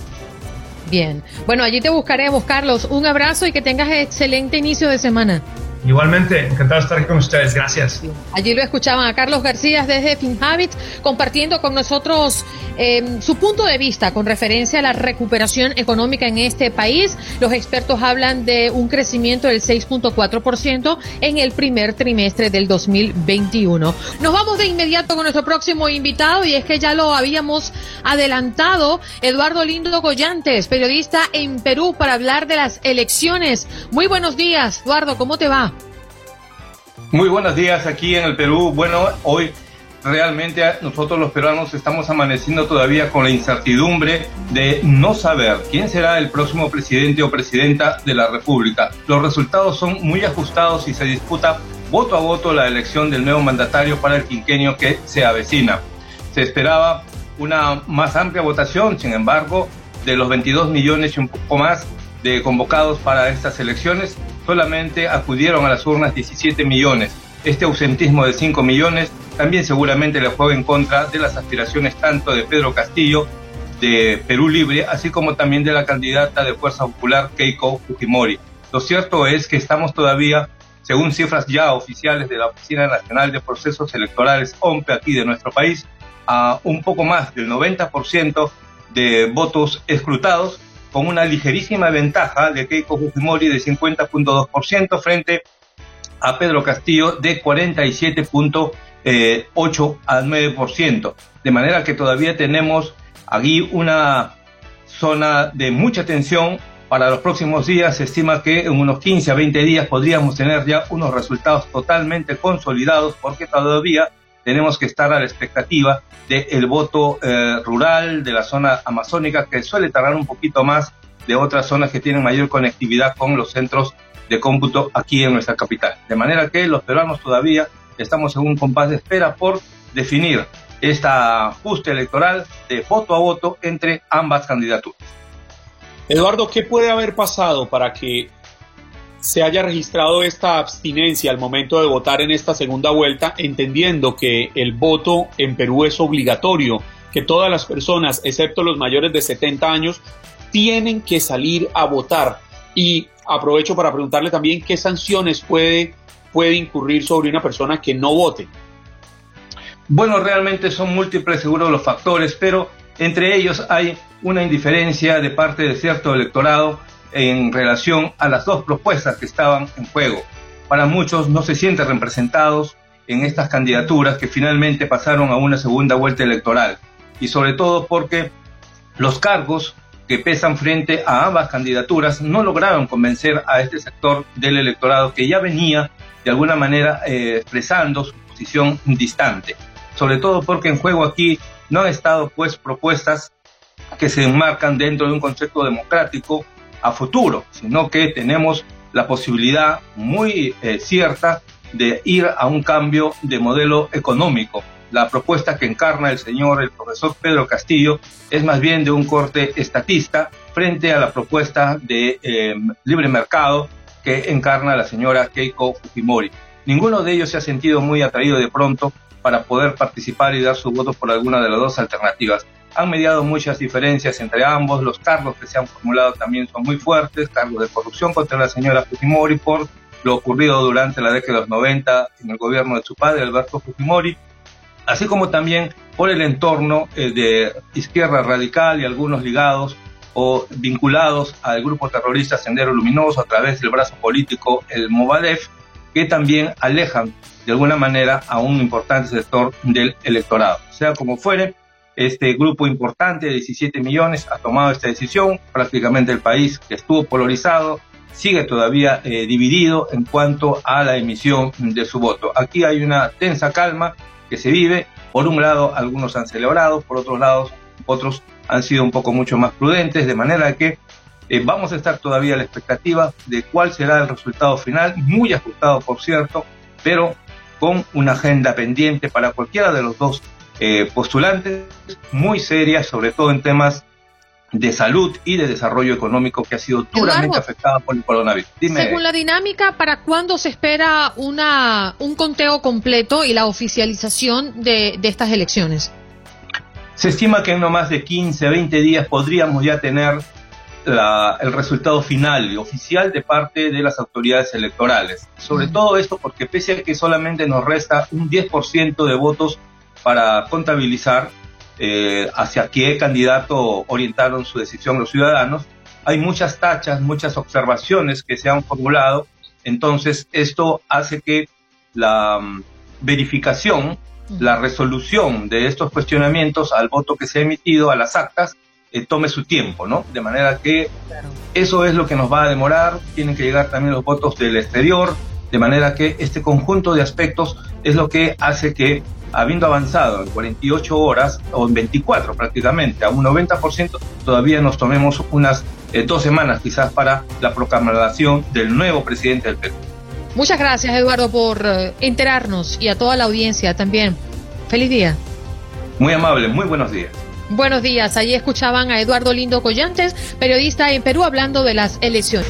Speaker 2: Bien, bueno, allí te buscaremos, Carlos. Un abrazo y que tengas excelente inicio de semana.
Speaker 6: Igualmente, encantado de estar aquí con ustedes. Gracias.
Speaker 2: Allí lo escuchaban a Carlos García desde FinHabit compartiendo con nosotros eh, su punto de vista con referencia a la recuperación económica en este país. Los expertos hablan de un crecimiento del 6.4% en el primer trimestre del 2021. Nos vamos de inmediato con nuestro próximo invitado y es que ya lo habíamos adelantado, Eduardo Lindo Gollantes, periodista en Perú para hablar de las elecciones. Muy buenos días, Eduardo, ¿cómo te va?
Speaker 7: Muy buenos días aquí en el Perú. Bueno, hoy realmente nosotros los peruanos estamos amaneciendo todavía con la incertidumbre de no saber quién será el próximo presidente o presidenta de la República. Los resultados son muy ajustados y se disputa voto a voto la elección del nuevo mandatario para el quinquenio que se avecina. Se esperaba una más amplia votación, sin embargo, de los 22 millones y un poco más de convocados para estas elecciones, solamente acudieron a las urnas 17 millones. Este ausentismo de 5 millones también seguramente le juega en contra de las aspiraciones tanto de Pedro Castillo, de Perú Libre, así como también de la candidata de Fuerza Popular, Keiko Fujimori. Lo cierto es que estamos todavía, según cifras ya oficiales de la Oficina Nacional de Procesos Electorales, OMPE, aquí de nuestro país, a un poco más del 90% de votos escrutados con una ligerísima ventaja de Keiko Fujimori de 50.2% frente a Pedro Castillo de 47.8 al 9%. De manera que todavía tenemos aquí una zona de mucha tensión. Para los próximos días se estima que en unos 15 a 20 días podríamos tener ya unos resultados totalmente consolidados porque todavía tenemos que estar a la expectativa del voto eh, rural de la zona amazónica, que suele tardar un poquito más de otras zonas que tienen mayor conectividad con los centros de cómputo aquí en nuestra capital. De manera que los peruanos todavía estamos en un compás de espera por definir esta ajuste electoral de voto a voto entre ambas candidaturas.
Speaker 3: Eduardo, ¿qué puede haber pasado para que se haya registrado esta abstinencia al momento de votar en esta segunda vuelta, entendiendo que el voto en Perú es obligatorio, que todas las personas, excepto los mayores de 70 años, tienen que salir a votar. Y aprovecho para preguntarle también qué sanciones puede, puede incurrir sobre una persona que no vote.
Speaker 7: Bueno, realmente son múltiples seguro los factores, pero entre ellos hay una indiferencia de parte de cierto electorado en relación a las dos propuestas que estaban en juego. Para muchos no se sienten representados en estas candidaturas que finalmente pasaron a una segunda vuelta electoral y sobre todo porque los cargos que pesan frente a ambas candidaturas no lograron convencer a este sector del electorado que ya venía de alguna manera eh, expresando su posición distante. Sobre todo porque en juego aquí no han estado pues propuestas que se enmarcan dentro de un concepto democrático a futuro, sino que tenemos la posibilidad muy eh, cierta de ir a un cambio de modelo económico. La propuesta que encarna el señor, el profesor Pedro Castillo, es más bien de un corte estatista frente a la propuesta de eh, libre mercado que encarna la señora Keiko Fujimori. Ninguno de ellos se ha sentido muy atraído de pronto para poder participar y dar su voto por alguna de las dos alternativas han mediado muchas diferencias entre ambos, los cargos que se han formulado también son muy fuertes, cargos de corrupción contra la señora Fujimori por lo ocurrido durante la década de los 90 en el gobierno de su padre, Alberto Fujimori, así como también por el entorno eh, de izquierda radical y algunos ligados o vinculados al grupo terrorista Sendero Luminoso a través del brazo político el Movadef, que también alejan de alguna manera a un importante sector del electorado. Sea como fuere, este grupo importante de 17 millones ha tomado esta decisión. Prácticamente el país que estuvo polarizado sigue todavía eh, dividido en cuanto a la emisión de su voto. Aquí hay una tensa calma que se vive. Por un lado, algunos han celebrado, por otros lados, otros han sido un poco mucho más prudentes, de manera que eh, vamos a estar todavía a la expectativa de cuál será el resultado final, muy ajustado por cierto, pero con una agenda pendiente para cualquiera de los dos eh, postulantes, muy seria, sobre todo en temas de salud y de desarrollo económico que ha sido duramente afectada por el coronavirus.
Speaker 2: Según la dinámica, ¿para cuándo se espera una, un conteo completo y la oficialización de, de estas elecciones?
Speaker 7: Se estima que en no más de 15, 20 días podríamos ya tener el resultado final y oficial de parte de las autoridades electorales. Sobre todo esto porque pese a que solamente nos resta un 10% de votos para contabilizar eh, hacia qué candidato orientaron su decisión los ciudadanos, hay muchas tachas, muchas observaciones que se han formulado, entonces esto hace que la mm, verificación, la resolución de estos cuestionamientos al voto que se ha emitido, a las actas, eh, tome su tiempo, ¿no? De manera que eso es lo que nos va a demorar, tienen que llegar también los votos del exterior, de manera que este conjunto de aspectos es lo que hace que, habiendo avanzado en 48 horas, o en 24 prácticamente, a un 90%, todavía nos tomemos unas eh, dos semanas quizás para la proclamación del nuevo presidente del Perú.
Speaker 2: Muchas gracias, Eduardo, por eh, enterarnos y a toda la audiencia también. Feliz día.
Speaker 7: Muy amable, muy buenos días.
Speaker 2: Buenos días. Allí escuchaban a Eduardo Lindo Collantes, periodista en Perú, hablando de las elecciones.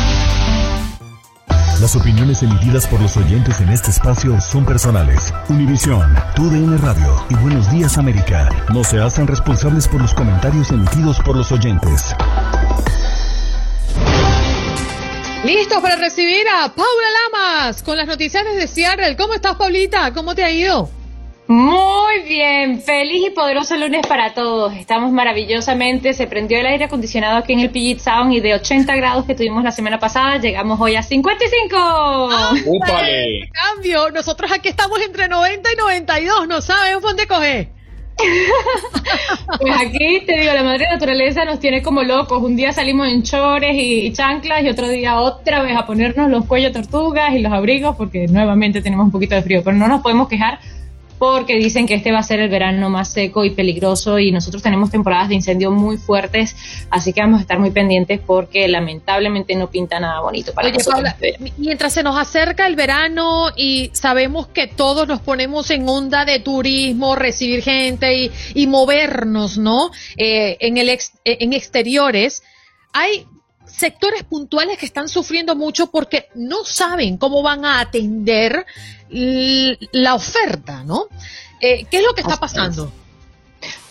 Speaker 1: Las opiniones emitidas por los oyentes en este espacio son personales. Univisión, TUDN Radio y Buenos Días América no se hacen responsables por los comentarios emitidos por los oyentes.
Speaker 2: Listos para recibir a Paula Lamas con las noticias desde Seattle. ¿Cómo estás, Paulita? ¿Cómo te ha ido?
Speaker 8: Muy bien, feliz y poderoso lunes para todos. Estamos maravillosamente, se prendió el aire acondicionado aquí en el Puget Sound y de 80 grados que tuvimos la semana pasada, llegamos hoy a 55.
Speaker 2: ¡Upale! Cambio, nosotros aquí estamos entre 90 y 92, no sabemos dónde coger.
Speaker 8: pues aquí te digo, la madre naturaleza nos tiene como locos. Un día salimos en chores y, chanclas y otro día otra vez a ponernos los cuellos tortugas y los abrigos porque nuevamente tenemos un poquito de frío, pero no nos podemos quejar porque dicen que este va a ser el verano más seco y peligroso y nosotros tenemos temporadas de incendio muy fuertes, así que vamos a estar muy pendientes porque lamentablemente no pinta nada bonito para nosotros.
Speaker 2: mientras se nos acerca el verano y sabemos que todos nos ponemos en onda de turismo, recibir gente y, movernos, ¿no? Eh, en, el en exteriores, hay sectores puntuales que están sufriendo mucho porque no saben cómo van a atender la oferta, ¿no? Eh, ¿Qué es lo que está pasando?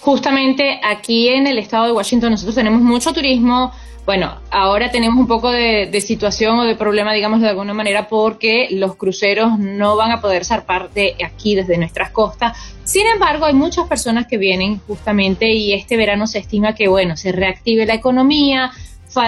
Speaker 8: Justamente aquí en el estado de Washington nosotros tenemos mucho turismo. Bueno, ahora tenemos un poco de, situación o de problema, digamos, de alguna manera, porque los cruceros no van a poder zarpar de aquí desde nuestras costas. Sin embargo, hay muchas personas que vienen justamente y este verano se estima que, bueno, se reactive la economía,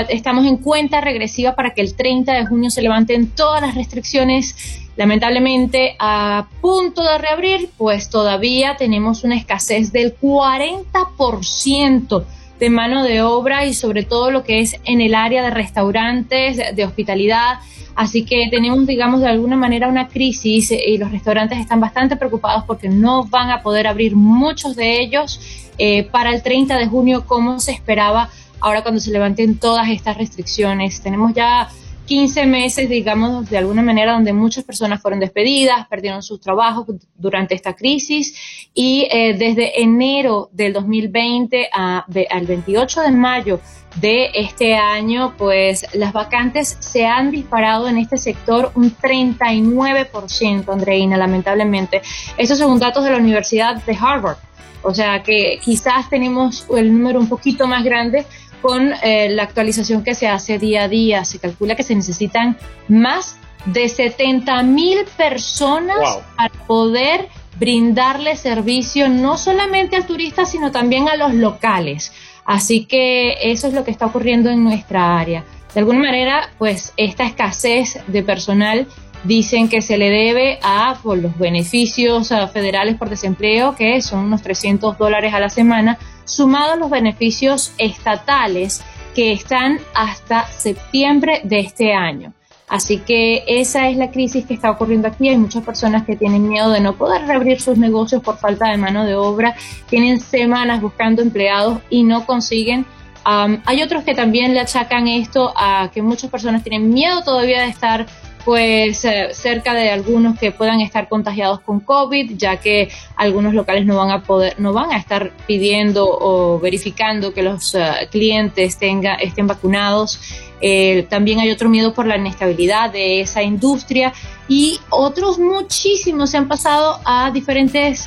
Speaker 8: estamos en cuenta regresiva para que el 30 de junio se levanten todas las restricciones. Lamentablemente, a punto de reabrir, pues todavía tenemos una escasez del 40% de mano de obra y sobre todo lo que es en el área de restaurantes, de hospitalidad. Así que tenemos, digamos, de alguna manera una crisis y los restaurantes están bastante preocupados porque no van a poder abrir muchos de ellos eh, para el 30 de junio como se esperaba ahora cuando se levanten todas estas restricciones. Tenemos ya 15 meses, digamos, de alguna manera, donde muchas personas fueron despedidas, perdieron sus trabajos durante esta crisis y eh, desde enero del 2020 al 28 de mayo de este año, pues las vacantes se han disparado en este sector un 39%, Andreina, lamentablemente. Estos son datos de la Universidad de Harvard. O sea que quizás tenemos el número un poquito más grande, con eh, la actualización que se hace día a día. Se calcula que se necesitan más de 70 mil personas para poder brindarle servicio no solamente al turista, sino también a los locales. Así que eso es lo que está ocurriendo en nuestra área. De alguna manera, pues esta escasez de personal dicen que se le debe a por los beneficios federales por desempleo, que son unos 300 dólares a la semana, sumados los beneficios estatales que están hasta septiembre de este año. Así que esa es la crisis que está ocurriendo aquí. Hay muchas personas que tienen miedo de no poder reabrir sus negocios por falta de mano de obra. Tienen semanas buscando empleados y no consiguen. hay otros que también le achacan esto a que muchas personas tienen miedo todavía de estar pues eh, cerca de algunos que puedan estar contagiados con COVID, ya que algunos locales no van a poder, no van a estar pidiendo o verificando que los eh, clientes tenga, estén vacunados. Eh, también hay otro miedo por la inestabilidad de esa industria y otros muchísimos se han pasado a diferentes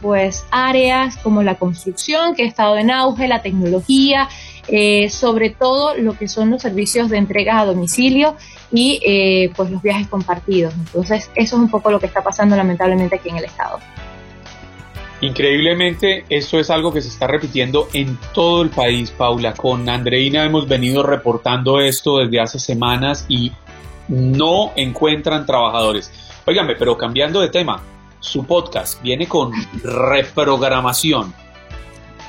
Speaker 8: pues áreas como la construcción que ha estado en auge, la tecnología, sobre todo lo que son los servicios de entrega a domicilio y eh, pues los viajes compartidos. Entonces eso es un poco lo que está pasando lamentablemente aquí en el estado.
Speaker 3: Increíblemente, esto es algo que se está repitiendo en todo el país, Paula. Con Andreina hemos venido reportando esto desde hace semanas y no encuentran trabajadores. Óigame, pero cambiando de tema, su podcast viene con reprogramación.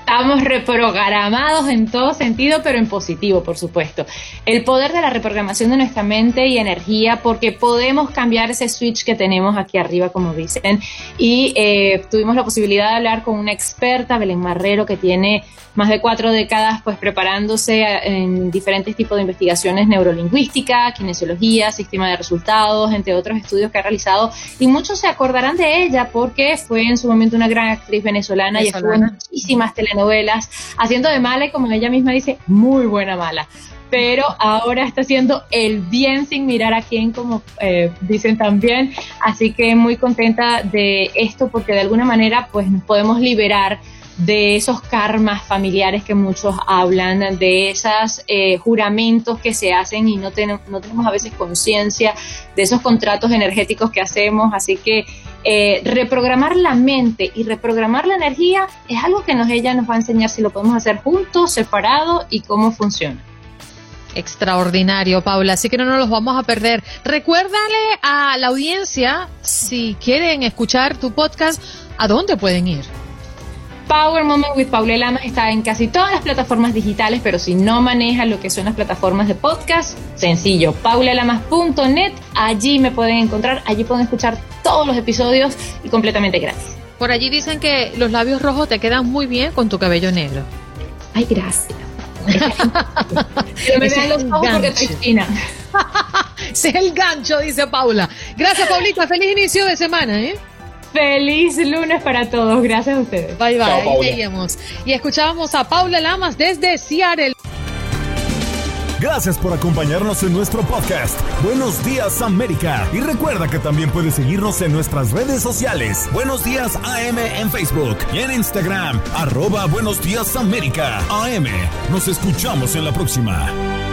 Speaker 8: Estamos reprogramados en todo sentido, pero en positivo, por supuesto. El poder de la reprogramación de nuestra mente y energía, porque podemos cambiar ese switch que tenemos aquí arriba, como dicen. Y eh, tuvimos la posibilidad de hablar con una experta, Belén Marrero, que tiene más de cuatro décadas pues preparándose en diferentes tipos de investigaciones neurolingüística, kinesiología, sistema de resultados, entre otros estudios que ha realizado. Y muchos se acordarán de ella porque fue en su momento una gran actriz venezolana, y estuvo en muchísimas telenovelas haciendo de mala y como ella misma dice, muy buena mala pero ahora está haciendo el bien sin mirar a quién, como eh, dicen también. Así que muy contenta de esto porque de alguna manera pues nos podemos liberar de esos karmas familiares que muchos hablan, de esos eh, juramentos que se hacen y no, no tenemos a veces conciencia de esos contratos energéticos que hacemos. Así que eh, reprogramar la mente y reprogramar la energía es algo que nos, ella nos va a enseñar si lo podemos hacer juntos, separado y cómo funciona.
Speaker 2: Extraordinario, Paula. Así que no nos los vamos a perder. Recuérdale a la audiencia, si quieren escuchar tu podcast, ¿a dónde pueden ir?
Speaker 8: Power Moment with Paula Lamas está en casi todas las plataformas digitales, pero si no maneja lo que son las plataformas de podcast, sencillo, paulalamas.net, allí me pueden encontrar, allí pueden escuchar todos los episodios y completamente gratis.
Speaker 2: Por allí dicen que los labios rojos te quedan muy bien con tu cabello negro.
Speaker 8: Ay, gracias. me vean los ojos porque estoy fina.
Speaker 2: Ese es el gancho, dice Paula. Gracias, Paulita. Feliz inicio de semana, ¿eh?
Speaker 8: Feliz lunes para todos. Gracias a ustedes.
Speaker 2: Bye bye. y escuchábamos a Paula Lamas desde Seattle.
Speaker 1: Gracias por acompañarnos en nuestro podcast. Buenos días América. Y recuerda que también puedes seguirnos en nuestras redes sociales. Buenos días AM en Facebook y en Instagram. Arroba Buenos días América. AM. Nos escuchamos en la próxima.